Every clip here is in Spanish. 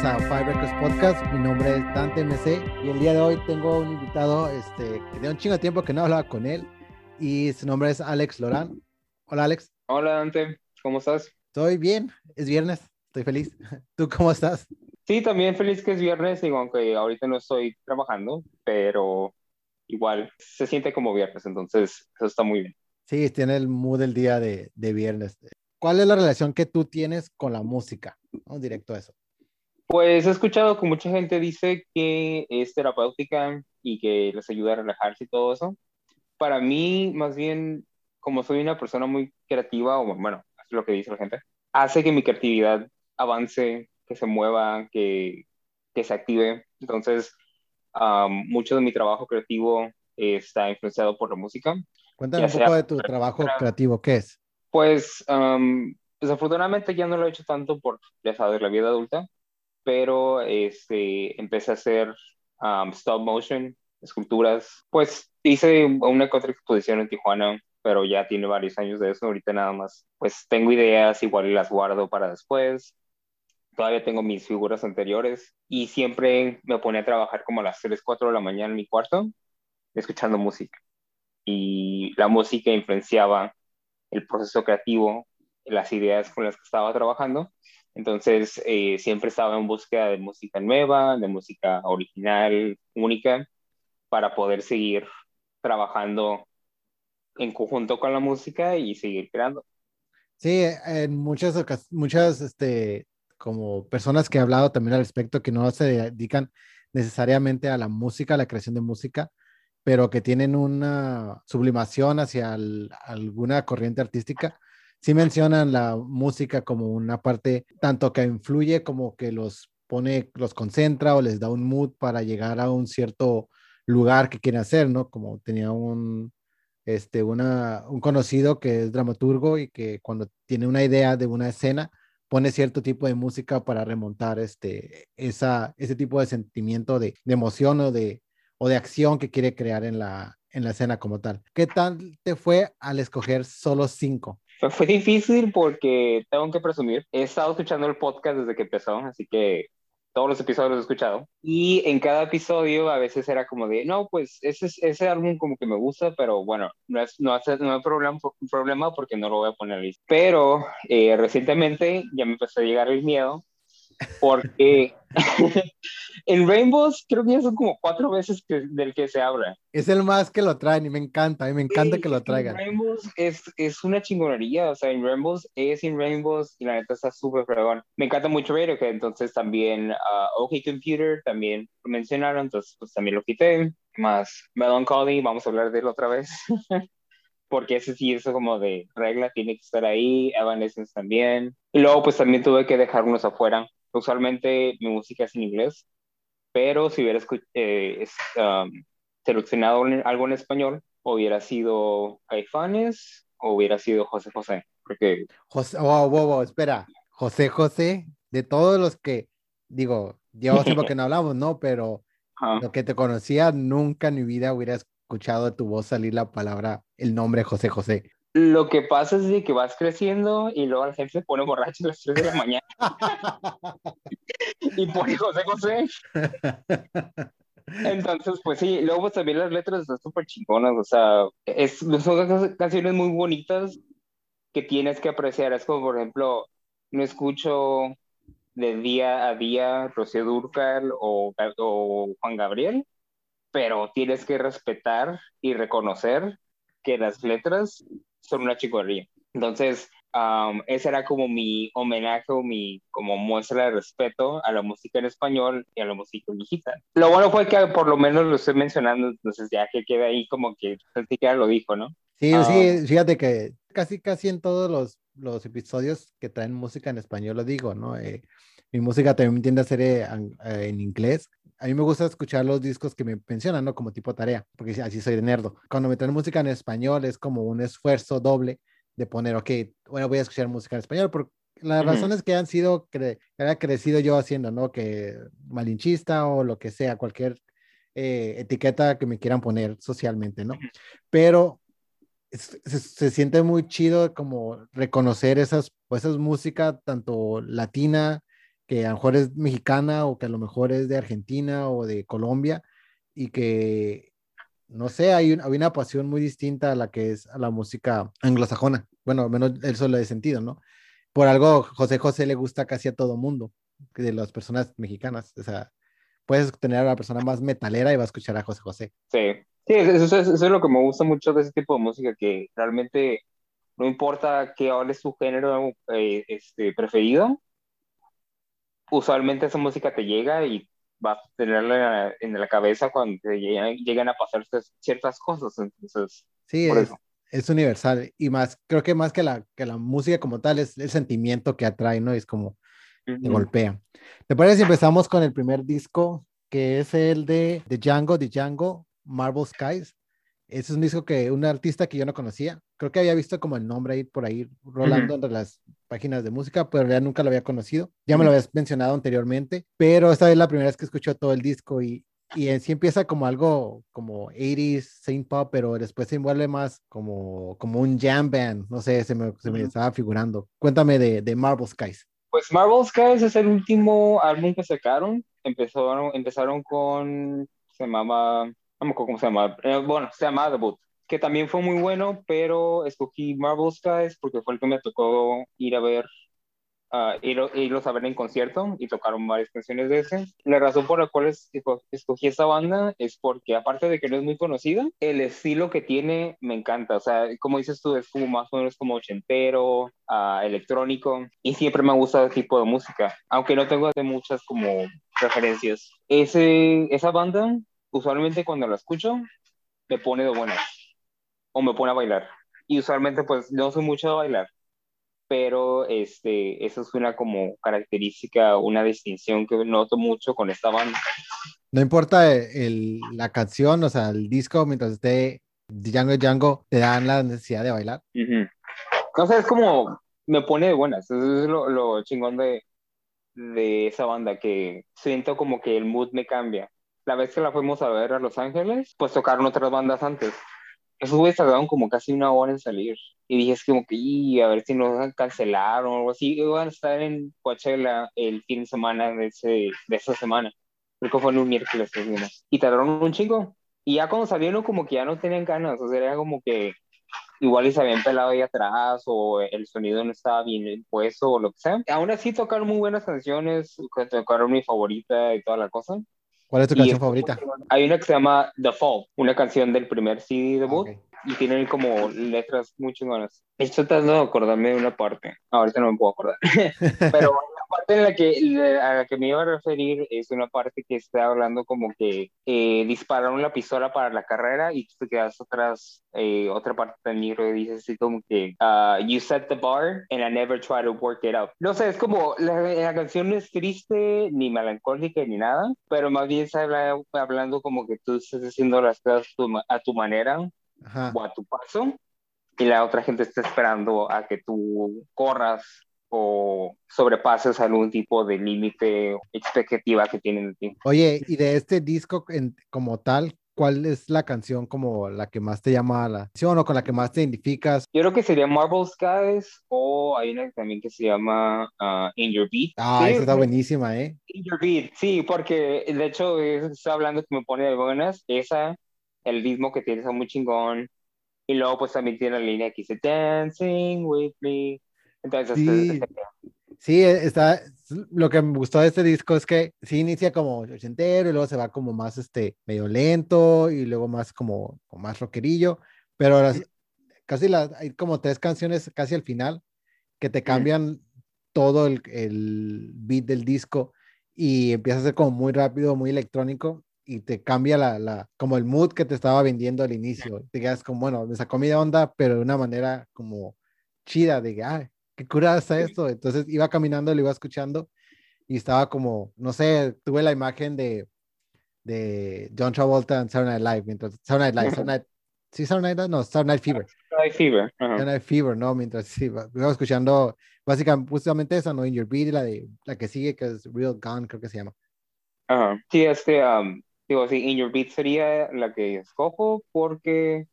Bienvenidos a Firebreakers Podcast. Mi nombre es Dante MC y el día de hoy tengo un invitado este, que de un chingo de tiempo que no hablaba con él y su nombre es Alex Lorán. Hola, Alex. Hola, Dante. ¿Cómo estás? Estoy bien, es viernes, estoy feliz. ¿Tú cómo estás? Sí, también feliz que es viernes, digo, aunque ahorita no estoy trabajando, pero igual se siente como viernes, entonces eso está muy bien. Sí, tiene el mood del día de, de viernes. ¿Cuál es la relación que tú tienes con la música? Vamos directo a eso. Pues he escuchado que mucha gente dice que es terapéutica y que les ayuda a relajarse y todo eso. Para mí, más bien, como soy una persona muy creativa, o bueno, es lo que dice la gente, hace que mi creatividad avance, que se mueva, que, que se active. Entonces, um, mucho de mi trabajo creativo está influenciado por la música. Cuéntame un poco de tu trabajo creativo, ¿qué es? Pues, um, desafortunadamente ya no lo he hecho tanto por, ya sabes, la vida adulta, pero este, empecé a hacer um, stop motion, esculturas. Pues hice una otra exposición en Tijuana, pero ya tiene varios años de eso. Ahorita nada más, pues tengo ideas, igual las guardo para después. Todavía tengo mis figuras anteriores y siempre me ponía a trabajar como a las 3, 4 de la mañana en mi cuarto, escuchando música. Y la música influenciaba el proceso creativo, las ideas con las que estaba trabajando. Entonces, eh, siempre estaba en búsqueda de música nueva, de música original, única, para poder seguir trabajando en conjunto con la música y seguir creando. Sí, en muchas muchas este, como personas que he hablado también al respecto que no se dedican necesariamente a la música, a la creación de música, pero que tienen una sublimación hacia alguna corriente artística, sí mencionan la música como una parte tanto que influye como que los pone, los concentra o les da un mood para llegar a un cierto lugar que quieren hacer, ¿no? Como tenía un, este, una, un conocido que es dramaturgo y que cuando tiene una idea de una escena, pone cierto tipo de música para remontar este, esa, ese tipo de sentimiento de, de emoción o de, o de acción que quiere crear en la, en la escena como tal. ¿Qué tal te fue al escoger solo cinco? Fue difícil porque tengo que presumir, he estado escuchando el podcast desde que empezó, así que todos los episodios los he escuchado. Y en cada episodio a veces era como de, no, pues ese, ese álbum como que me gusta, pero bueno, no es, no hace, no hay problema, problema porque no lo voy a poner listo. Pero eh, recientemente ya me empezó a llegar el miedo porque en Rainbows creo que ya son como cuatro veces que, del que se habla. Es el más que lo traen y me encanta, me encanta que lo traigan. Rainbows es, es una chingonería, o sea, en Rainbows es en Rainbows y la neta está súper fregón. Me encanta mucho que entonces también uh, OK Computer también lo mencionaron, entonces pues también lo quité. Más Melancholy, vamos a hablar de él otra vez. porque ese sí es como de regla, tiene que estar ahí, Evanescence también. Y luego pues también tuve que dejar unos afuera, Usualmente mi música es en inglés, pero si hubiera eh, um, seleccionado algo en español, hubiera sido Caifanes o hubiera sido José José. Porque... José, wow, wow, wow, espera. José José, de todos los que, digo, llevo tiempo que no hablamos, ¿no? Pero lo que te conocía, nunca en mi vida hubiera escuchado de tu voz salir la palabra, el nombre José José. Lo que pasa es de que vas creciendo y luego la gente se pone borracha a las 3 de la mañana. y pone José José. Entonces, pues sí, luego pues, también las letras están súper chingonas, o sea, es, son canciones muy bonitas que tienes que apreciar. Es como, por ejemplo, no escucho de día a día Rocío Durcal o, o Juan Gabriel, pero tienes que respetar y reconocer que las letras son una chicorría. Entonces, um, ese era como mi homenaje o mi como muestra de respeto a la música en español y a la música digital. Lo bueno fue que por lo menos lo estoy mencionando, entonces ya que queda ahí como que siquiera lo dijo, ¿no? Sí, sí, um, fíjate que casi, casi en todos los, los episodios que traen música en español lo digo, ¿no? Eh, mi música también tiende a ser eh, eh, en inglés a mí me gusta escuchar los discos que me mencionan, ¿no? Como tipo tarea, porque así soy de nerdo. Cuando me traen música en español es como un esfuerzo doble de poner, ok, bueno, voy a escuchar música en español, por las razones que han sido, que haya crecido yo haciendo, ¿no? Que malinchista o lo que sea, cualquier eh, etiqueta que me quieran poner socialmente, ¿no? Pero se, siente muy chido como reconocer esas, pues, esas música tanto latina, que a lo mejor es mexicana o que a lo mejor es de Argentina o de Colombia y que, no sé, hay, hay una pasión muy distinta a la que es a la música anglosajona. Bueno, al menos eso lo he sentido, ¿no? Por algo, José José le gusta casi a todo mundo, de las personas mexicanas. O sea, puedes tener a la persona más metalera y va a escuchar a José José. Sí, sí, eso, es lo que me gusta mucho de ese tipo de música, que realmente no importa qué es tu género eh, este, preferido, usualmente esa música te llega y vas a tenerla en la cabeza cuando te llegan, a pasar ciertas cosas. Entonces, sí, es, universal y más, creo que más que la, que la música como tal es el sentimiento que atrae, ¿no? Es como te golpea. ¿Te parece si empezamos con el primer disco que es el de, de Django, de Django, Marble Skies? Ese es un disco que un artista que yo no conocía, creo que había visto como el nombre ahí por ahí rolando entre las páginas de música, pero ya nunca lo había conocido. Ya me lo habías mencionado anteriormente, pero esta es la primera vez que escucho todo el disco y, y en sí empieza como algo como 80s, synth pop, pero después se envuelve más como, como un jam band, no sé, se me, se me estaba figurando. Cuéntame de, de Marble Skies. Pues Marble Skies es el último álbum que sacaron. Empezaron, empezaron con, se llamaba, no me acuerdo cómo se llama, eh, bueno, se llama Debut que también fue muy bueno, pero escogí Marvel Skies porque fue el que me tocó ir a ver, uh, ir, irlos a ver en concierto y tocaron varias canciones de ese. La razón por la cual escogí esta banda es porque, aparte de que no es muy conocida, el estilo que tiene me encanta. O sea, como dices tú, es como más o menos como ochentero, uh, electrónico, y siempre me ha gustado ese tipo de música, aunque no tengo de muchas como referencias. Ese, esa banda, usualmente cuando la escucho, me pone de buenas o me pone a bailar. Y usualmente pues no soy mucho de bailar, pero este, eso es una como característica, una distinción que noto mucho con esta banda. No importa el, la canción, o sea, el disco, mientras esté Django Django, te dan la necesidad de bailar. No sé, es como me pone de buenas, eso es lo, lo chingón de, de esa banda, que siento como que el mood me cambia. La vez que la fuimos a ver a Los Ángeles, pues tocaron otras bandas antes esos güeyes tardaron como casi una hora en salir. Y dije, es como que, y, a ver si nos cancelaron o algo así. Iban a estar en Coachella el fin de semana de, ese, de esa semana. Creo que fue en un miércoles. Y tardaron un chingo. Y ya cuando salieron, como que ya no tenían ganas. O sea, era como que igual y se habían pelado ahí atrás o el sonido no estaba bien puesto o lo que sea. Aún así tocaron muy buenas canciones. Tocaron mi favorita y toda la cosa. ¿Cuál es tu canción favorita? Hay una que se llama The Fall, una canción del primer CD debut. Y tienen como letras muy chingonas. Estoy tratando de acordarme de una parte. Ahorita no me puedo acordar. Pero parte en la que, a la que me iba a referir es una parte que está hablando como que eh, dispararon la pistola para la carrera y tú te quedas atrás, eh, otra parte del libro y dice así como que uh, You set the bar and I never try to work it up. No sé, es como la, la canción no es triste ni melancólica ni nada, pero más bien está hablando como que tú estás haciendo las cosas a tu, manera o a tu paso y la otra gente está esperando a que tú corras o sobrepases algún tipo de límite o expectativa que tienen de ti. Oye, y de este disco en, como tal, ¿cuál es la canción como la que más te llama la atención o con la que más te identificas? Yo creo que sería Marble Skies o hay una también que se llama uh, In Your Beat. Ah, esa está buenísima, ¿eh? In Your Beat, sí, porque de hecho está hablando que me pone de buenas. Esa, el ritmo que tiene está muy chingón. Y luego pues también tiene la línea que dice Dancing with me entonces, sí, este, sí, está, lo que me gustó de este disco es que sí inicia como ochentero y luego se va como más este, medio lento y luego más como, más rockerillo, pero casi las, hay como tres canciones casi al final que te cambian todo el, el, beat del disco y empieza a ser como muy rápido, muy electrónico y te cambia la, la, como el mood que te estaba vendiendo al inicio. Te quedas como, bueno, me sacó mi onda, pero de una manera como chida, de que, ah, qué curada está esto. Entonces iba caminando, lo iba escuchando y estaba como, no sé, tuve la imagen de, de John Travolta en Saturday Night Live, mientras Saturday Night Live, sí, Saturday Night, no, Saturday Night Fever. Saturday Night Fever. Saturday Night Fever, ¿no? Mientras sí, iba escuchando básicamente justamente esa, ¿no? In Your Beat, la, de, la que sigue, que es Real Gun, creo que se llama. Ajá. Sí, este, um, digo, sí, In Your Beat sería la que escojo porque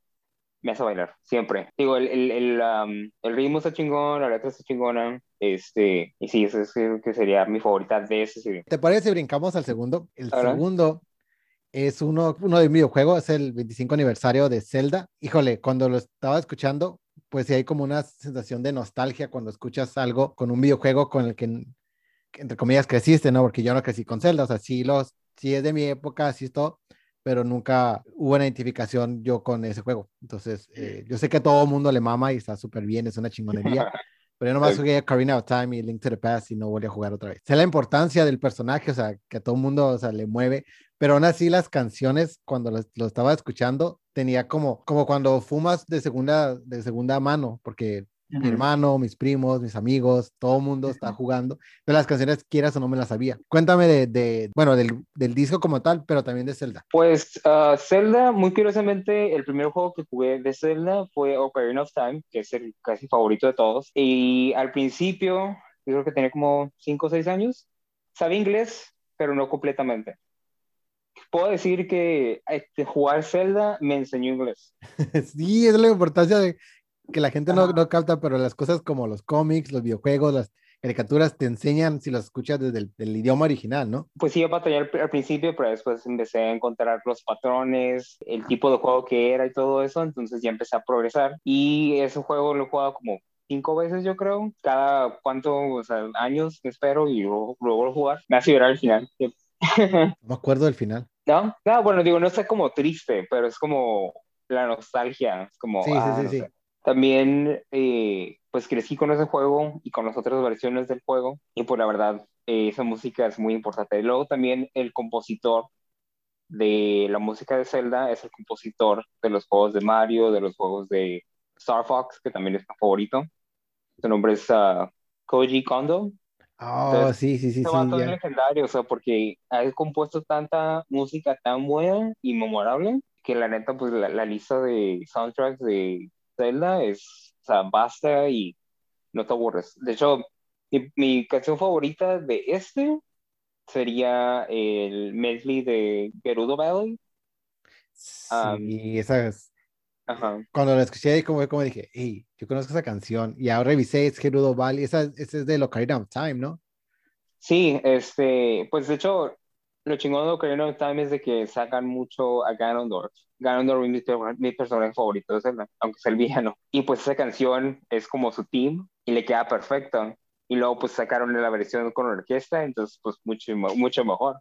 me hace bailar, siempre. Digo, el, el, el, el ritmo está chingón, la letra está chingona, Este, y sí, ese es que sería mi favorita de ese CD. ¿Te parece si brincamos al segundo? El segundo es uno, uno de videojuego, es el 25 aniversario de Zelda. Híjole, cuando lo estaba escuchando, pues sí hay como una sensación de nostalgia cuando escuchas algo con un videojuego con el que, entre comillas, creciste, ¿no? Porque yo no crecí con Zelda, o sea, sí, los, sí es de mi época, sí es todo, pero nunca hubo una identificación yo con ese juego. Entonces, eh, yo sé que todo el mundo le mama y está súper bien, es una chingonería. Pero yo nomás jugué a Karina of Time y Link to the Past y no volví a jugar otra vez. Sé la importancia del personaje, o sea, que a todo el mundo, o sea, le mueve, pero aún así las canciones, cuando lo, estaba escuchando, tenía como, como cuando fumas de segunda, de segunda mano, porque mi hermano, mis primos, mis amigos, todo el mundo está jugando, pero las canciones quieras o no me las sabía. Cuéntame de, de bueno, del, del, disco como tal, pero también de Zelda. Pues uh, Zelda, muy curiosamente, el primer juego que jugué de Zelda fue Ocarina of Time, que es el casi favorito de todos, y al principio, yo creo que tenía como 5 o 6 años, sabía inglés, pero no completamente puedo decir que este, jugar Zelda me enseñó inglés. sí, es la importancia de que la gente no, no, capta, pero las cosas como los cómics, los videojuegos, las caricaturas te enseñan si las escuchas desde el idioma original, ¿no? Pues sí, yo batallé al, al, principio, pero después empecé a encontrar los patrones, el tipo de juego que era y todo eso, entonces ya empecé a progresar. Y ese juego lo he jugado como cinco veces, yo creo, cada cuánto, o sea, años espero y luego, luego lo jugar. Me hace llorar al final. no me acuerdo del final. No, no, bueno, digo, no está como triste, pero es como la nostalgia, es como... Sí, sí, ah, sí, sí. También, eh, pues crecí con ese juego y con las otras versiones del juego, y pues la verdad, eh, esa música es muy importante. Y luego también el compositor de la música de Zelda es el compositor de los juegos de Mario, de los juegos de Star Fox, que también es mi favorito. Su nombre es uh, Koji Kondo, Oh, sí, sí, sí. sí, es legendario, o sea, porque ha compuesto tanta música tan buena y memorable que la neta, pues la, lista de soundtracks de Zelda es, o sea, basta y no te aburres. De hecho, mi, canción favorita de este sería el medley de Gerudo Valley. Sí, esa es. Ajá. Cuando la escuché, como, como dije, hey, yo conozco esa canción y ahora revisé, es Gerudo Valley, esa, esa es de Ocarina of Time, ¿no? Sí, este, pues de hecho, lo chingón de Ocarina of Time es de que sacan mucho a Ganondorf. Ganondorf es mi, personaje favorito de Zelda, aunque sea el villano. Y pues esa canción es como su team y le queda perfecto. Y luego pues sacaron la versión con orquesta, entonces pues mucho, mucho mejor.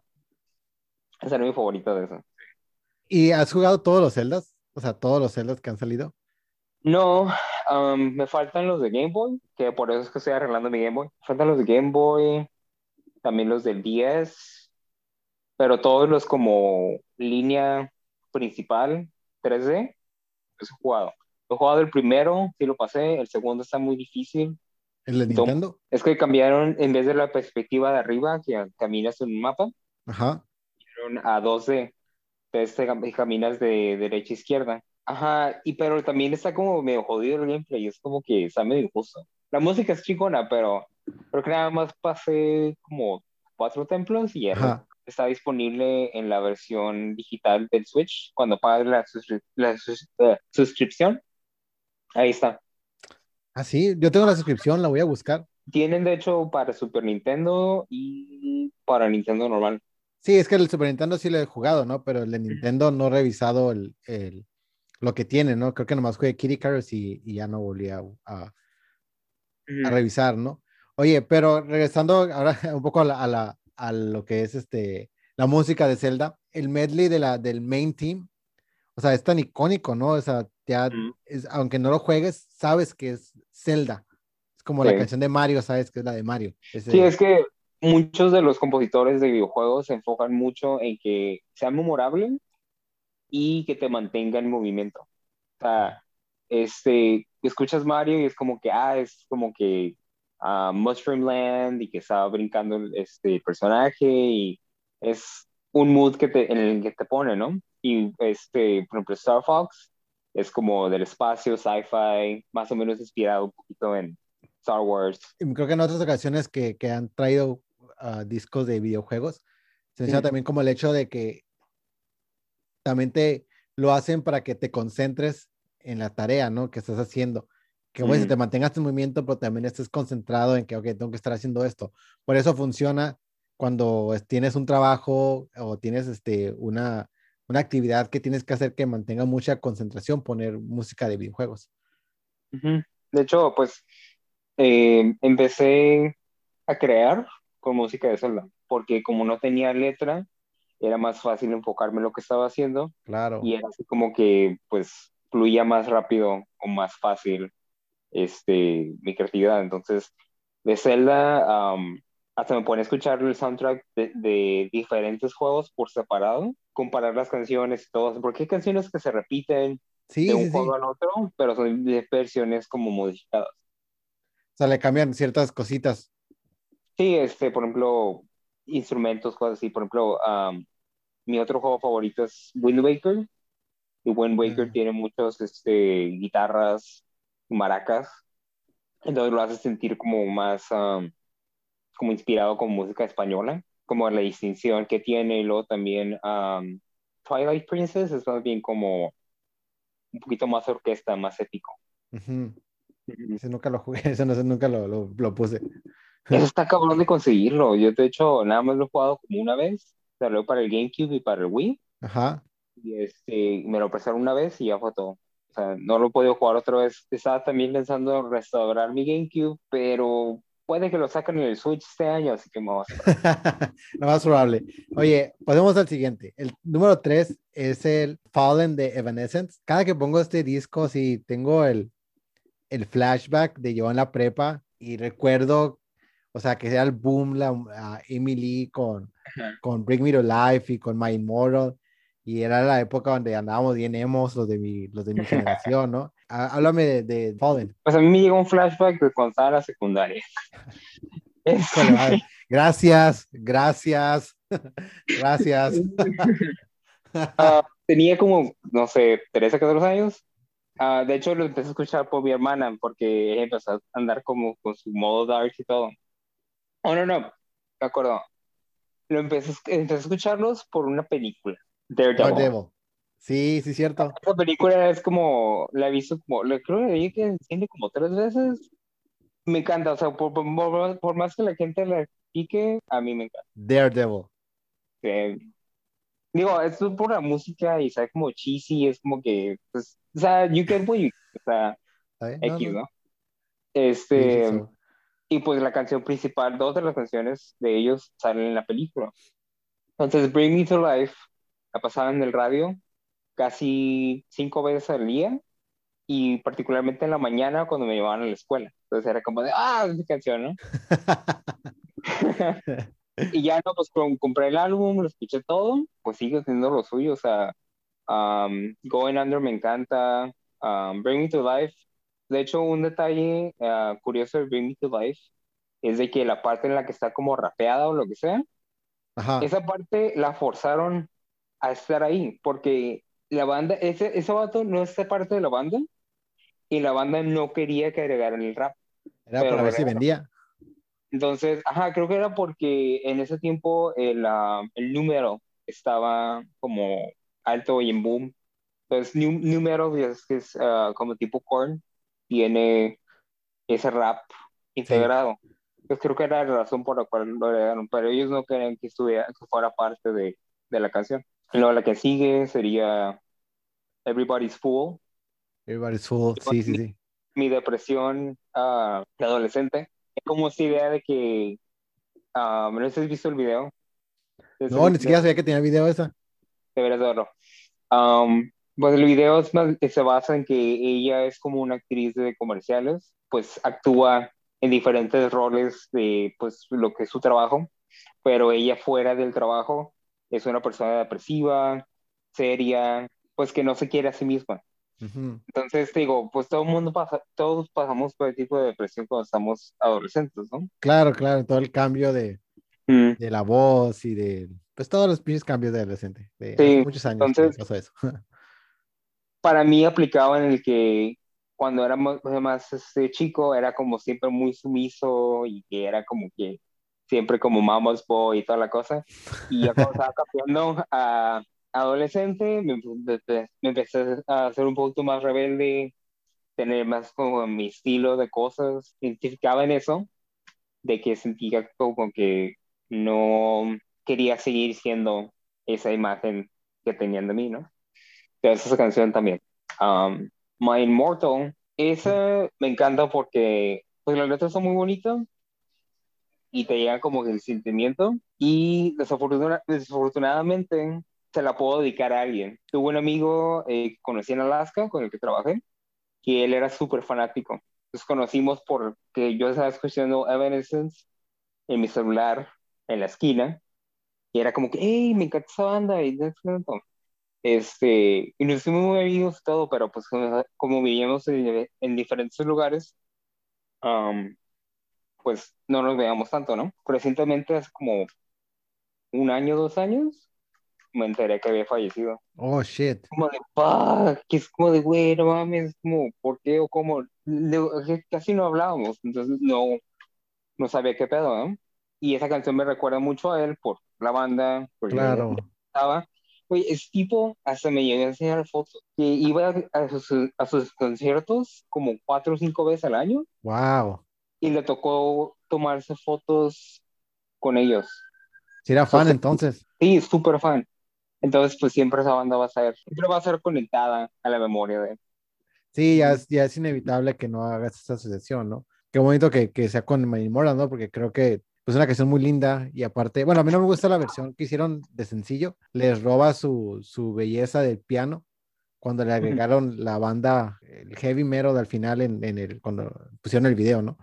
Esa es mi favorito de eso. ¿Y has jugado todos los Zeldas? O sea, todos los Zeldas que han salido. No, um, me faltan los de Game Boy, que por eso es que estoy arreglando mi Game Boy. faltan los de Game Boy, también los del 10, pero todos los como línea principal 3D, los he jugado. He jugado el primero, sí lo pasé, el segundo está muy difícil. ¿El de Nintendo? Es que cambiaron, en vez de la perspectiva de arriba, que caminas en un mapa, Ajá. a 2D, entonces caminas de derecha a izquierda. Ajá, y pero también está como medio jodido el gameplay, es como que está medio injusto. La música es chingona, pero creo que nada más pasé como cuatro templos y ya está disponible en la versión digital del Switch. Cuando pagas la, la eh, suscripción, ahí está. Ah, sí, yo tengo la suscripción, la voy a buscar. Tienen de hecho para Super Nintendo y para Nintendo normal. Sí, es que el Super Nintendo sí lo he jugado, ¿no? Pero el de Nintendo no he revisado el, el lo que tiene, ¿no? Creo que nomás jugué Kitty Cars y, y ya no volví a, a, revisar, ¿no? Oye, pero regresando ahora un poco a, la, a, lo que es este, la música de Zelda, el medley de la, del main team, o sea, es tan icónico, ¿no? O sea, ya, es, aunque no lo juegues, sabes que es Zelda. Es como la canción de Mario, sabes que es la de Mario. sí, es que muchos de los compositores de videojuegos se enfocan mucho en que sea memorable y que te mantenga en movimiento. O sea, este, escuchas Mario y es como que, ah, es como que uh, Mushroom Land y que estaba brincando este personaje y es un mood que te, en el que te pone, ¿no? Y este, por ejemplo, Star Fox es como del espacio, sci-fi, más o menos inspirado un poquito en Star Wars. Y creo que en otras ocasiones que, que han traído uh, discos de videojuegos, se menciona también como el hecho de que también te lo hacen para que te concentres en la tarea, ¿no? Que estás haciendo. Que te mantengas en movimiento, pero también estés concentrado en que, ok, tengo que estar haciendo esto. Por eso funciona cuando tienes un trabajo o tienes este, una, una actividad que tienes que hacer que mantenga mucha concentración, poner música de videojuegos. De hecho, pues eh, empecé a crear con música de Zelda, porque como no tenía letra, era más fácil enfocarme en lo que estaba haciendo. Claro. Y era así como que, pues, fluía más rápido o más fácil este, mi creatividad. Entonces, de Zelda, hasta me pone a escuchar el soundtrack de, diferentes juegos por separado, comparar las canciones y todo, porque hay canciones que se repiten de un juego al otro, pero son de versiones como modificadas. O sea, le cambian ciertas cositas. Sí, este, por ejemplo, instrumentos, cosas así. Por ejemplo, mi otro juego favorito es Wind Waker. Y Wind Waker tiene muchos este, guitarras, maracas. Entonces lo hace sentir como más como inspirado con música española, como la distinción que tiene. Y luego también Twilight Princess es más bien como un poquito más orquesta, más épico. Ese nunca lo jugué, ese no, nunca lo, lo, lo, puse. Eso está cabrón de conseguirlo. Yo, de hecho, nada más lo he jugado como una vez. Salió para el GameCube y para el Wii. Ajá. Y este, me lo prestaron una vez y ya fue todo. Sea, no lo he podido jugar otra vez. Estaba también pensando en restaurar mi GameCube, pero puede que lo saquen en el Switch este año, así que vamos. lo más probable. Oye, podemos al siguiente. El número 3 es el Fallen de Evanescence. Cada que pongo este disco, sí, tengo el, el flashback de yo en la prepa y recuerdo o sea, que sea el boom la Emily con, con Bring Me to Life y con My Immortal. Y era la época donde andábamos bien emos los de mi, los de mi generación, ¿no? Háblame de, de, Fallen. Pues a mí me llegó un flashback de cuando estaba en la secundaria. gracias, gracias, gracias. Ah, tenía como, no sé, 13, 14 años. Uh, de hecho, lo empecé a escuchar por mi hermana porque empezó a andar como con su modo dark y todo. Oh, no, no, me acuerdo. Lo empecé, empecé a escucharlos por una película. Daredevil. Daredevil. Sí, sí, cierto. Esa película es como, la he visto como, le creo que vi que enciende como tres veces. Me encanta, o sea, por, por, por, más que la gente la pique, a mí me encanta. Daredevil. Sí. Digo, es por la música y sabe como cheesy, es como que, pues, o sea, you get what you, o sea, X, ¿no? Este, y pues la canción principal, dos de las canciones de ellos salen en la película. Entonces, Bring Me to Life la pasaban en el radio casi cinco veces al día y particularmente en la mañana cuando me llevaban a la escuela. Entonces era como de, ah, esa canción, ¿no? y ya no, pues compré el álbum, lo escuché todo, pues sigue teniendo lo suyo, o sea, um, Going Under me encanta, um, Bring Me to Life de hecho, un detalle uh, curioso de Bring Me to Life es de que la parte en la que está como rapeada o lo que sea, esa parte la forzaron a estar ahí, porque la banda, ese, ese vato no es parte de la banda, y la banda no quería que agregaran el rap. Era para ver si vendía. Entonces, ajá, creo que era porque en ese tiempo el, uh, el número estaba como alto y en boom. Entonces, número es, es uh, como tipo corn, tiene ese rap integrado. Yo creo que era la razón por la cual lo agregaron, pero ellos no querían que, estuviera, que fuera parte de, de la canción. Luego la que sigue sería Everybody's Fool. Everybody's Fool, sí, sí, sí. Mi depresión uh, de adolescente. Es como esa idea de que. Uh, no sé si has visto el video. No, ni siquiera sabía que tenía video esa. Deberías verlo. Um, pues el video se basa en que ella es como una actriz de comerciales, pues actúa en diferentes roles de pues lo que es su trabajo, pero ella fuera del trabajo es una persona depresiva, seria, pues que no se quiere a sí misma. Entonces, digo, pues todo el mundo pasa, todos pasamos por el tipo de depresión cuando estamos adolescentes, ¿no? Claro, claro, todo el cambio de, de la voz y de, pues todos los pinches cambios de adolescente. De sí, muchos años entonces, pasó eso. para mí aplicaba en el que cuando era más, este, chico era como siempre muy sumiso y que era como que siempre como mama's boy y toda la cosa. Y ya cuando estaba cambiando a adolescente, me, me, empecé a hacer un poquito más rebelde, tener más como mi estilo de cosas, identificaba en eso, de que sentía como que no quería seguir siendo esa imagen que tenían de mí, ¿no? Entonces esa canción también. Um, My Immortal, esa me encanta porque pues las letras son muy bonitas y te llega como el sentimiento y desafortunadamente se la puedo dedicar a alguien. Tuve un amigo eh, que conocí en Alaska con el que trabajé que él era súper fanático. Nos conocimos porque yo estaba escuchando Evanescence en mi celular en la esquina y era como que, hey, me encanta esa banda y este, y nos hicimos muy amigos y todo, pero pues como vivíamos en, en diferentes lugares, um, pues no nos veíamos tanto, ¿no? Recientemente, hace como un año, dos años, me enteré que había fallecido. Oh, shit. Como de, fuck, que es como de, güey, no mames, como, ¿por qué o cómo? casi no hablábamos, entonces no, no sabía qué pedo, ¿no? Y esa canción me recuerda mucho a él por la banda, por claro. estaba. Güey, es tipo, hasta me llegué a enseñar fotos, que iba a sus, a sus conciertos como cuatro o cinco veces al año. Wow. Y le tocó tomarse fotos con ellos. Si era fan entonces. Sí, súper fan. Entonces, pues siempre esa banda va a ser, siempre va a ser conectada a la memoria de él. Sí, ya es, ya es inevitable que no hagas esa asociación, ¿no? Qué bonito que, que sea con My ¿no? Porque creo que pues una canción muy linda y aparte, bueno, a mí no me gusta la versión que hicieron de sencillo, les roba su, su belleza del piano cuando le agregaron la banda, el heavy metal al final en, en, el, cuando pusieron el video, ¿no?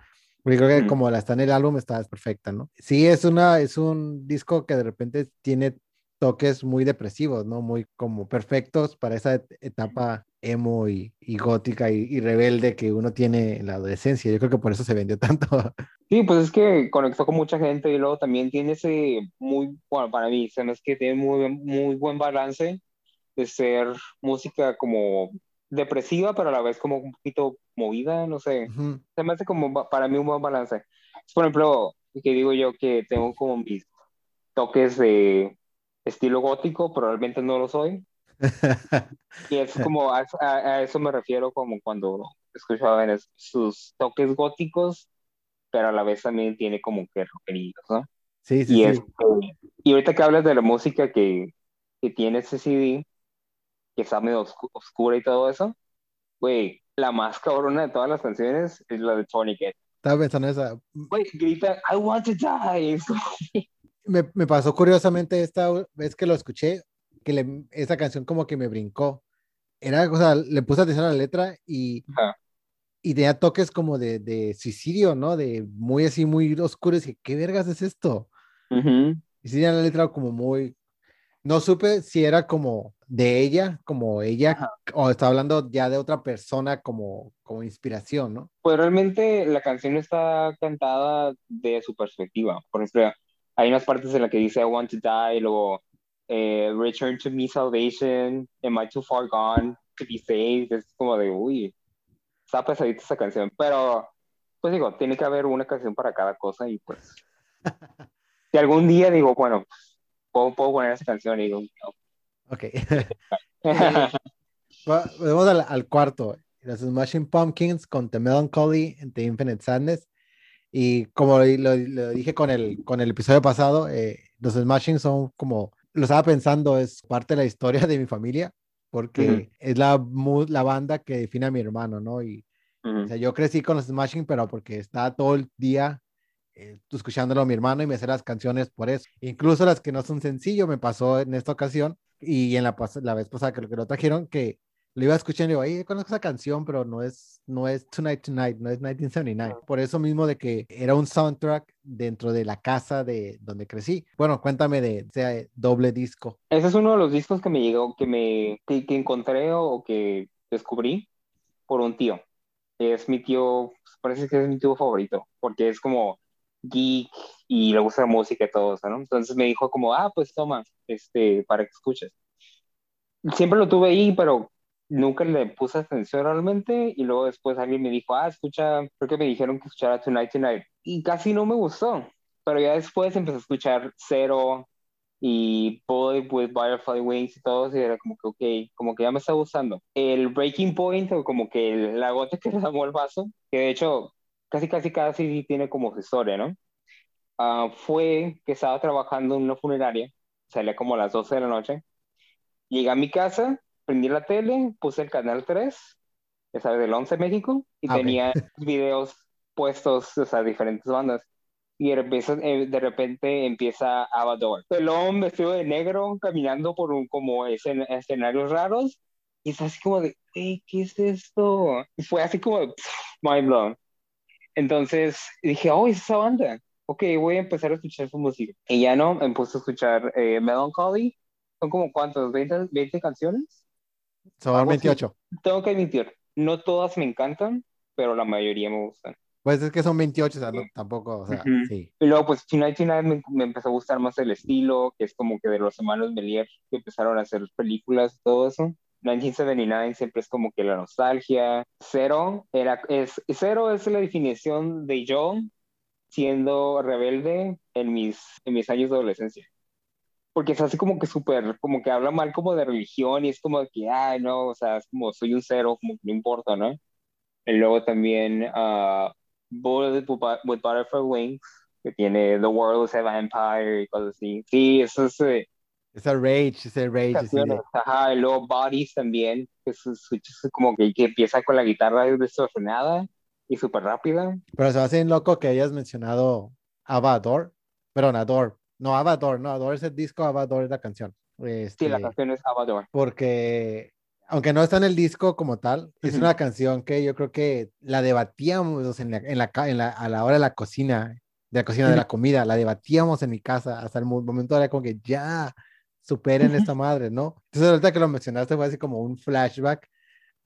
Porque creo que como la está en el álbum está perfecta, ¿no? Sí, es una, es un disco que de repente tiene toques muy depresivos, ¿no? Muy como perfectos para esa etapa emo y, gótica y, rebelde que uno tiene en la adolescencia. Yo creo que por eso se vendió tanto. Sí, pues es que conectó con mucha gente y luego también tiene ese muy, bueno, para mí, se me es que tiene muy, muy buen balance de ser música como depresiva, pero a la vez como un poquito movida, no sé. Se me hace como para mí un buen balance. Por ejemplo, que digo yo que tengo como mis toques de estilo gótico, probablemente no lo soy. y es como, a, eso me refiero como cuando escuchaba sus toques góticos, pero a la vez también tiene como que rockeritos, ¿no? Sí, sí, y, sí. y ahorita que hablas de la música que, que tiene ese CD, que está medio oscura y todo eso, güey, la más cabrona de todas las canciones es la de Tony Get. Estaba pensando esa. Güey, grita, I want to die. me, me, pasó curiosamente esta vez que lo escuché, que le, esa canción como que me brincó. Era, o sea, le puse atención a la letra y, y tenía toques como de, de, suicidio, ¿no? De muy así, muy oscuros. Y ¿qué vergas es esto? Y sí, la letra como muy... No supe si era como de ella, como ella, o estaba hablando ya de otra persona como, como inspiración, ¿no? Pues realmente la canción está cantada de su perspectiva. Por ejemplo, hay unas partes en las que dice I want to die, luego eh, Return to me salvation, Am I too far gone to be saved? Es como de, uy, está pesadita esa canción, pero pues digo, tiene que haber una canción para cada cosa y pues si algún día digo, bueno, puedo, puedo poner esa canción y digo, no. Ok. Vamos al, al, cuarto. Los Smashing Pumpkins con The Melancholy and The Infinite Sadness. Y como lo, dije con el, con el episodio pasado, eh, los Smashing son como, lo estaba pensando, es parte de la historia de mi familia, porque es la, la banda que define a mi hermano, ¿no? Y o sea, yo crecí con los Smashing, pero porque estaba todo el día eh, escuchándolo a mi hermano y me hacía las canciones por eso. Incluso las que no son sencillo, me pasó en esta ocasión y en la, la vez pasada que lo, que lo trajeron, que lo iba escuchando y digo, ay, conozco esa canción, pero no es, no es Tonight Tonight, no es 1979. Por eso mismo de que era un soundtrack dentro de la casa de donde crecí. Bueno, cuéntame de ese doble disco. Ese es uno de los discos que me llegó, que me que, encontré o que descubrí por un tío. Es mi tío, parece que es mi tío favorito, porque es como geek y le gusta la música y todo eso, ¿no? Entonces me dijo como, ah, pues toma, este, para que escuches. Siempre lo tuve ahí, pero nunca le puse atención realmente y luego después alguien me dijo, ah, escucha, creo que me dijeron que escuchara Tonight Tonight y casi no me gustó, pero ya después empecé a escuchar Cero y Bullet with Butterfly Wings y todo y era como que, ok, como que ya me está gustando. El breaking point, o como que la gota que le damos el vaso, que de hecho casi, casi, casi tiene como su historia, ¿no? Ah, fue que estaba trabajando en una funeraria, salía como a las 12 de la noche, llegué a mi casa, prendí la tele, puse el canal 3, ya sabes, del 11 México, y Ah, tenía videos puestos, o sea, diferentes bandas. Y de repente, eh, de repente empieza Avador. Pelón vestido de negro, caminando por un, como escen- escenarios raros, y es así como de, "Ey, ¿qué es esto? Y fue así como, pff, mind blown. Entonces dije, oh, es esa banda. Ok, voy a empezar a escuchar su música. Y ya no, me puse a escuchar eh, Melancholy. Son como cuántos, 20, 20 canciones. Son Algo así. 28. Tengo que admitir, no todas me encantan, pero la mayoría me gustan. Pues es que son 28, o sea, no, tampoco, o sea, Ujú. sí. Y luego, pues, Tonight Tonight me, me empezó a gustar más el estilo, que es como que de los hermanos Melier que empezaron a hacer películas todo eso. 1979 siempre es como que la nostalgia. Cero, era, es, cero es la definición de yo siendo rebelde en mis, en mis años de adolescencia. Porque es así como que súper, como que habla mal como de religión y es como que, ay, no, o sea, es como soy un cero, como que no importa, ¿no? Y luego también uh, Bullet with Butterfly Wings, que tiene The World is Empire y cosas así. Sí, eso es... eh, Esa rage, ese rage, así de-. Ajá, y luego Bodies también, que es, es- es como que, que empieza con la guitarra distorsionada y súper rápida. Pero se me hace loco que hayas mencionado Avador. Perdón, Ador. No, Avador, no, Ador es el disco, Avador es la canción. Sí, la Este, canción es Avador. porque aunque no está en el disco como tal, es Ujú. una canción que yo creo que la debatíamos en la, en la, en la- a la hora de la cocina, de la cocina de la comida, la debatíamos en mi casa hasta el mo- momento era como que ya superen esta madre, ¿no? Entonces ahorita que lo mencionaste fue así como un flashback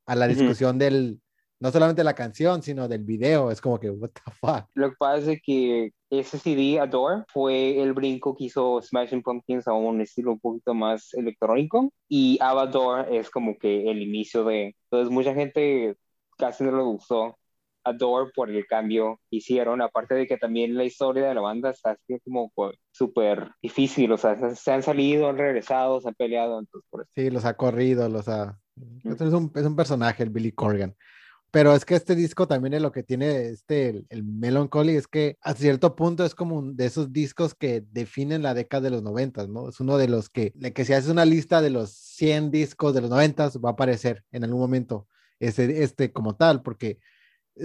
a la discusión del, no solamente la canción, sino del video, es como que, what the fuck. Lo que pasa es que ese CD, Adore, fue el brinco que hizo Smashing Pumpkins a un estilo un poquito más electrónico y Avador es como que el inicio de... Entonces mucha gente casi no le gustó Adore por el cambio que hicieron, aparte de que también la historia de la banda está así como súper difícil, o sea, se- se han salido, han regresado, se han peleado, entonces por eso. Sí, los ha corrido, los ha... Es un, es un personaje, el Billy Corgan. Pero es que este disco también es lo que tiene este, el, el Melancholy, es que a cierto punto es como un de esos discos que definen la década de los noventas, ¿no? Es uno de los que, de que si haces una lista de los 100 discos de los noventas, va a aparecer en algún momento este, este como tal, porque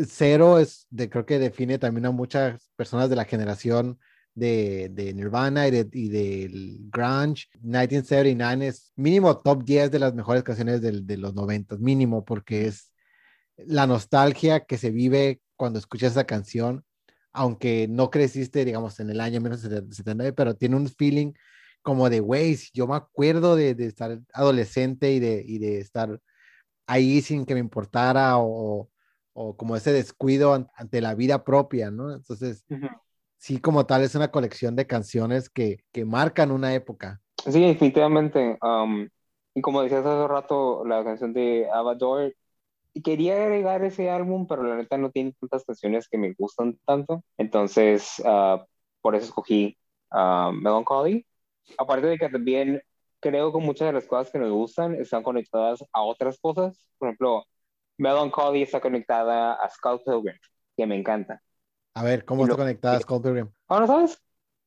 Cero es, de, creo que define también a muchas personas de la generación de, de Nirvana y, de, y del grunge. 1979 es mínimo top 10 de las mejores canciones del, de los 90, mínimo, porque es la nostalgia que se vive cuando escuchas esa canción, aunque no creciste, digamos, en el año 1979, pero tiene un feeling como de, güey, yo me acuerdo de, de, estar adolescente y de, y de estar ahí sin que me importara o, o como ese descuido ante, la vida propia, ¿no? Entonces, uh -huh. sí, como tal, es una colección de canciones que, que marcan una época. Sí, definitivamente. Um, y como decías hace rato, la canción de Avador, quería agregar ese álbum, pero la neta no tiene tantas canciones que me gustan tanto. Entonces, uh, por eso escogí uh, Melancholy. Aparte de que también creo que muchas de las cosas que nos gustan están conectadas a otras cosas. Por ejemplo, Melancholy está conectada a Skull Pilgrim, que me encanta. A ver, ¿cómo está conectada a Skull Pilgrim? ¿Ah, no sabes?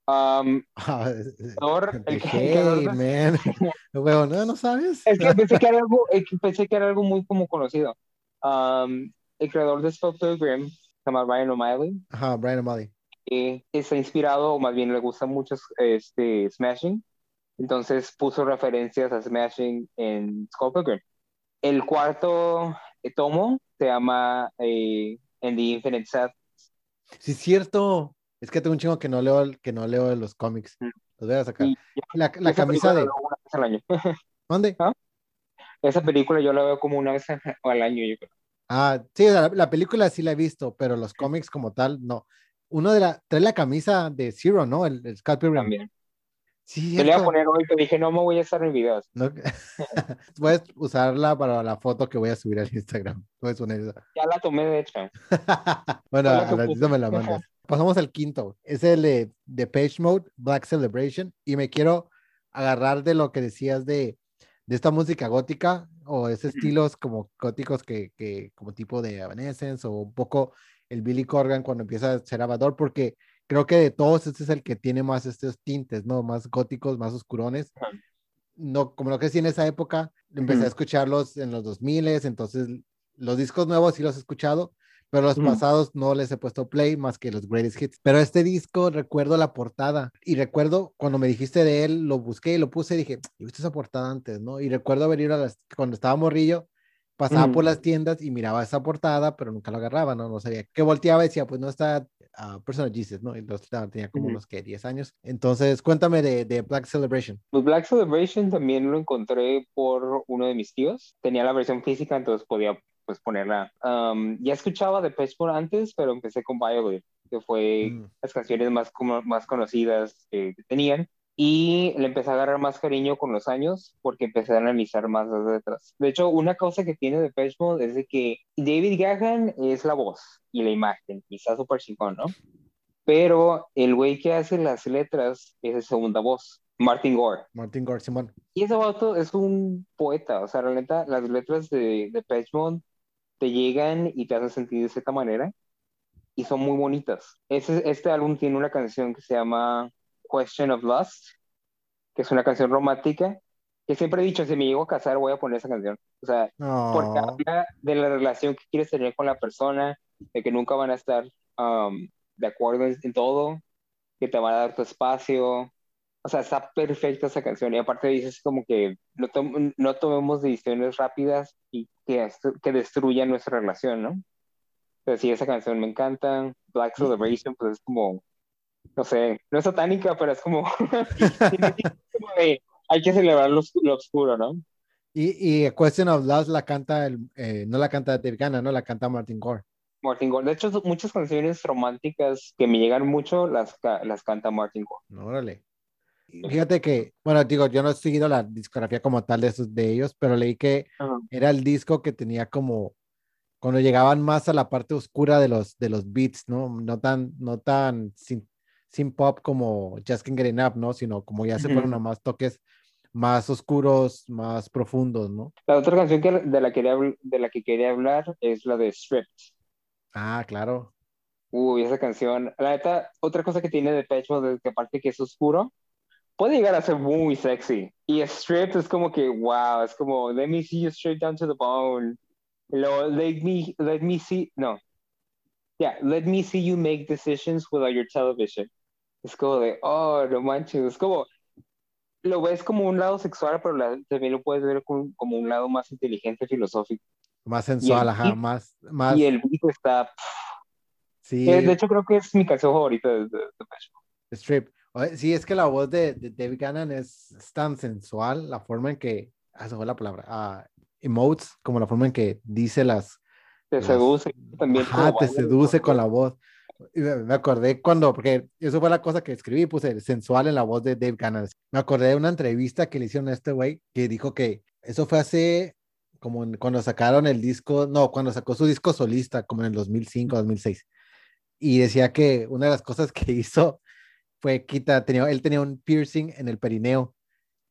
Um, Ah, Thor, el, hey, man. Bueno, no, no sabes. Es que pensé que era algo, pensé que era algo muy como conocido. Um, el creador de Skull Pilgrim se llama Brian O'Malley. Ajá, Brian O'Malley. Eh, está inspirado, o más bien le gusta mucho este, Smashing. Entonces puso referencias a Smashing en Skull Pilgrim. El cuarto eh, tomo se llama eh, In the Infinite Set. Sí, es cierto. Es que tengo un chingo que no leo, que no leo los cómics. Mm. Los voy a sacar. Y, la, la camisa de. Una vez al año. ¿Dónde? ¿Ah? Esa película yo la veo como una vez al año, yo creo. Ah, sí, la, la, película sí la he visto, pero los cómics como tal, no. Uno de la, trae la camisa de Zero, ¿no? El, el Scott Pilgrim. También. Sí, yo le iba a poner hoy, pero dije, no me voy a estar en videos. No, puedes usarla para la foto que voy a subir al Instagram. Puedes poner esa. Ya la tomé, de hecho. bueno, a ratito me la mandas. Pasamos al quinto. Es el de, de Page Mode, Black Celebration. Y me quiero agarrar de lo que decías de, de esta música gótica o esos estilos como góticos que, que como tipo de Evanescence o un poco el Billy Corgan cuando empieza a ser Avador, porque creo que de todos este es el que tiene más estos tintes, ¿no? Más góticos, más oscurones. No, como lo que sí en esa época, empecé a escucharlos en los 2000, entonces los discos nuevos sí los he escuchado, pero los pasados no les he puesto play más que los greatest hits. Pero este disco recuerdo la portada y recuerdo cuando me dijiste de él, lo busqué y lo puse y dije, he visto esa portada antes, ¿no? Y recuerdo haber ido a las, cuando estaba morrillo, pasaba por las tiendas y miraba esa portada, pero nunca lo agarraba, ¿no? No sabía. Que volteaba y decía, pues no está uh, Personal Jesus, ¿no? Entonces tenía como unos que 10 años. Entonces, cuéntame de, de, Black Celebration. Pues Black Celebration también lo encontré por uno de mis tíos. Tenía la versión física, entonces podía pues ponerla. Um, ya escuchaba de Mode antes, pero empecé con Violet, que fue mm. las canciones más, como, más conocidas que tenían y le empecé a agarrar más cariño con los años porque empecé a analizar más las letras. De hecho, una cosa que tiene de Mode es de que David Gahan es la voz y la imagen, y está súper chingón, ¿no? Pero el güey que hace las letras es de segunda voz, Martin Gore. Martin Gore, Simón. Y ese vato es un poeta, o sea, realmente las letras de, de Mode te llegan y te hacen sentir de cierta manera y son muy bonitas. Este, este álbum tiene una canción que se llama Question of Lust, que es una canción romántica, que siempre he dicho, si me llego a casar voy a poner esa canción. O sea, porque habla de la relación que quieres tener con la persona, de que nunca van a estar um, de acuerdo en, todo, que te van a dar tu espacio. O sea, está perfecta esa canción. Y aparte dices como que no, no tomemos decisiones rápidas y que, que destruyan nuestra relación, ¿no? Pero sí, esa canción me encanta. Black Celebration, pues es como no sé, no es satánica, pero es como, hay que celebrar lo, oscuro, ¿no? Y, y Question of Love la canta, el, eh, no la canta Dave Ganna, ¿no? La canta Martin Gore. Martin Gore. De hecho, muchas canciones románticas que me llegan mucho las, las canta Martin Gore. Órale. Fíjate que, bueno, digo, yo no he seguido la discografía como tal de esos de ellos, pero leí que era el disco que tenía como cuando llegaban más a la parte oscura de los de los beats, ¿no? No tan no tan sin, sin pop como Just Can't Get ¿no? Sino como ya se fueron a más toques más oscuros, más profundos, ¿no? La otra canción que, de, la quería, de la que quería hablar es la de Stripped. Ah, claro. Uy, esa canción. La neta, otra cosa que tiene de pecho, de que aparte que es oscuro, puede llegar a ser muy sexy. Y Stripped es como que, wow, es como, let me see you straight down to the bone. let me, let me see, no. Yeah, let me see you make decisions without your television es como de, oh, no manches, es como, lo ves como un lado sexual, pero también lo puedes ver como, como, un lado más inteligente, filosófico. Más sensual, ajá, más, más... Y el beat está... Sí. De hecho, creo que es mi canción favorita de, de, Strip. Sí, es que la voz de, de David Gannon es, tan sensual, la forma en que, ah, esa fue la palabra, uh, emotes, como la forma en que dice las... Te seduce también. Te seduce con la voz me acordé cuando, porque eso fue la cosa que escribí, puse sensual en la voz de Dave Cannon. Me acordé de una entrevista que le hicieron a este güey que dijo que eso fue hace como cuando sacaron el disco, no, cuando sacó su disco solista, como en el 2005, 2006. Y decía que una de las cosas que hizo fue quitar, tenía, él tenía un piercing en el perineo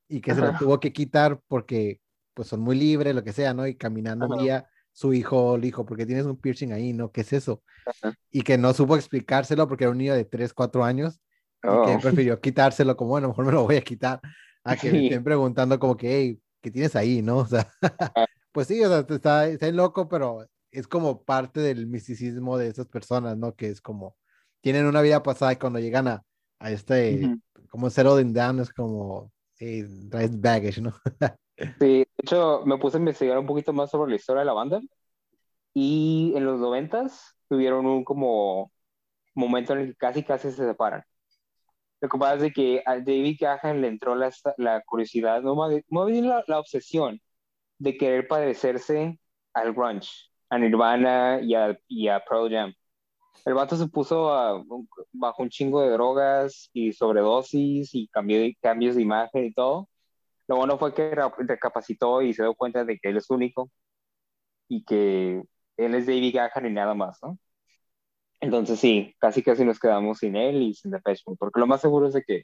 y que se lo tuvo que quitar porque pues son muy libres, lo que sea, ¿no? Y caminando un día su hijo le dijo, porque tienes un piercing ahí? ¿No? ¿Qué es eso? Y que no supo explicárselo porque era un niño de 3, 4 años y que oh. prefirió quitárselo como, bueno, mejor me lo voy a quitar, a que me estén preguntando como que, hey, ¿qué tienes ahí? ¿No? O sea, pues sí, o sea, está, está loco, pero es como parte del misticismo de esas personas, ¿no? Que es como, tienen una vida pasada y cuando llegan a, a este, como cero de down, es como, hey, baggage, ¿no? Sí, de hecho me puse a investigar un poquito más sobre la historia de la banda y en los noventas tuvieron un como momento en el que casi casi se separan. Lo que pasa es que a David Gahan le entró la, la curiosidad, no más bien la, la, obsesión de querer padecerse al grunge, a Nirvana y a, y a Pearl Jam. El vato se puso bajo un chingo de drogas y sobredosis y cambió cambios de imagen y todo lo bueno fue que recapacitó y se dio cuenta de que él es único y que él es David Gahan y nada más, ¿no? Entonces sí, casi casi nos quedamos sin él y sin Depeche Mode, porque lo más seguro es de que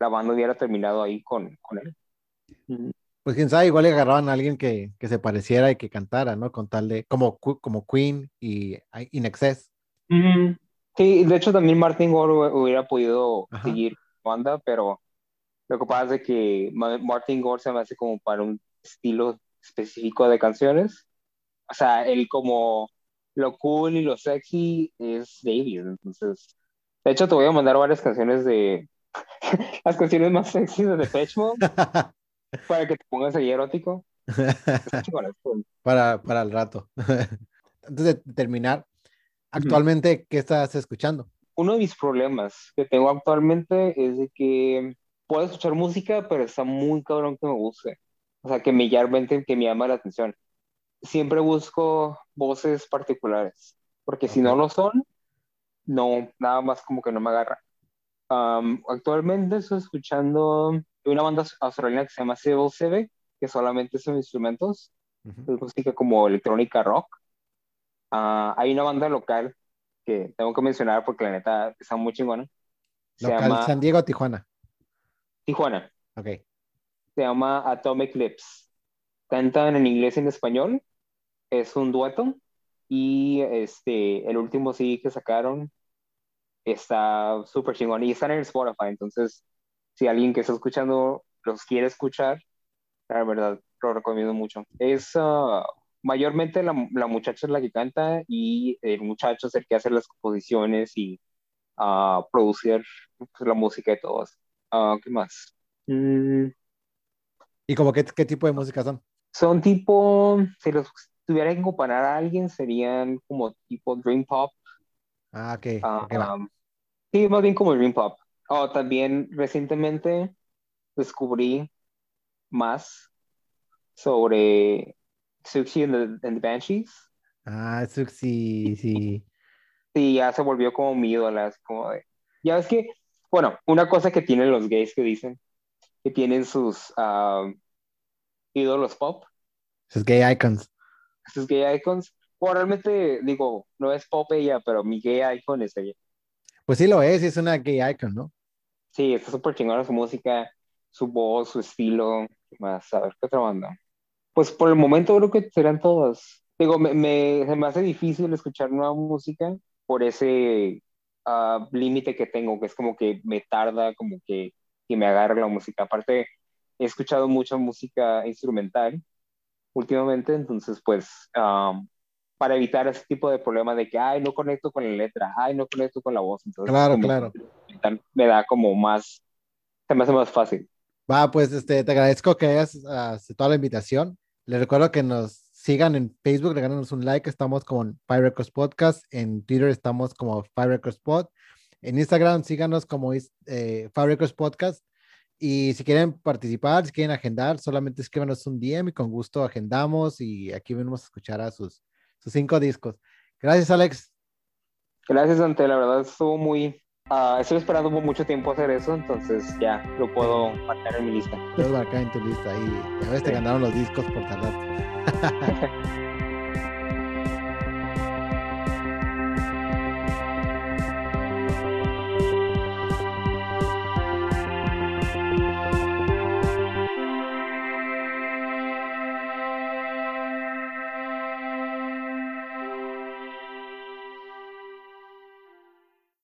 la banda hubiera terminado ahí con, con él. Pues quién sabe, igual le agarraban a alguien que, que se pareciera y que cantara, ¿no? Con tal de, como, como Queen y In Excess. Sí, de hecho también Martin Gore hubiera podido seguir banda, pero lo que pasa es que Martin Gore se me hace como para un estilo específico de canciones. O sea, él como lo cool y lo sexy es David. Entonces, de hecho, te voy a mandar varias canciones de las canciones más sexy de Depeche Mode para que te pongas ahí erótico. para, para el rato. Antes de terminar, actualmente, ¿qué estás escuchando? Uno de mis problemas que tengo actualmente es de que puedo escuchar música, pero está muy cabrón que me guste. O sea, que me llame, que me llama la atención. Siempre busco voces particulares, porque si no lo son, no, nada más como que no me agarra. actualmente estoy escuchando una banda australiana que se llama Civil CB, que solamente son instrumentos, es música como electrónica rock. Ah, hay una banda local que tengo que mencionar porque la neta está muy chingona. Se llama... San Diego, Tijuana. Tijuana. Ok. Se llama Atomic Lips. Cantan en inglés y en español. Es un dueto. Y este, el último sí que sacaron está súper chingón. Y están en el Spotify. Entonces, si alguien que está escuchando los quiere escuchar, la verdad, lo recomiendo mucho. Es ah, mayormente la, la, muchacha es la que canta y el muchacho es el que hace las composiciones y uh, producir pues, la música y todo eso. Ah, ¿Qué más? Mm. ¿Y como qué, qué, tipo de música son? Son tipo, si los tuviera que comparar a alguien, serían como tipo Dream Pop. Ah, ok. Uh, sí, más bien como Dream Pop. Oh, también recientemente descubrí más sobre Suxi and the, Banshees. Ah, Suxi, sí. Sí, ya se volvió como mi ídola, como de... Ya ves que bueno, una cosa que tienen los gays que dicen, que tienen sus ah, ídolos pop. Sus gay icons. Sus gay icons. Bueno, realmente digo, no es pop ella, pero mi gay icon es ella. Pues sí lo es, es una gay icon, ¿no? Sí, está súper chingona su música, su voz, su estilo. Más, a ver, ¿qué otra banda? Pues por el momento creo que serán todas. Digo, me, me, se me hace difícil escuchar nueva música por ese límite que tengo, que es como que me tarda, como que, que me agarre la música. Aparte, he escuchado mucha música instrumental últimamente, entonces pues para evitar ese tipo de problema de que, ay, no conecto con la letra, ay, no conecto con la voz. Entonces, claro, claro. Me da como más, se me hace más fácil. Va, pues este, te agradezco que hayas aceptado la invitación. Les recuerdo que nos sigan en Facebook, regálanos un like, estamos como Fire Records Podcast, en Twitter estamos como Fire Records Pod, en Instagram síganos como eh, Fire Records Podcast, y si quieren participar, si quieren agendar, solamente escríbanos un DM y con gusto agendamos y aquí venimos a escuchar a sus, sus cinco discos. Gracias, Alex. Gracias, Ante, la verdad estuvo muy... Uh, estoy esperando mucho tiempo hacer eso, entonces ya lo puedo marcar en mi lista. Puedes marcar en tu lista y a veces te ganaron los discos por tardar.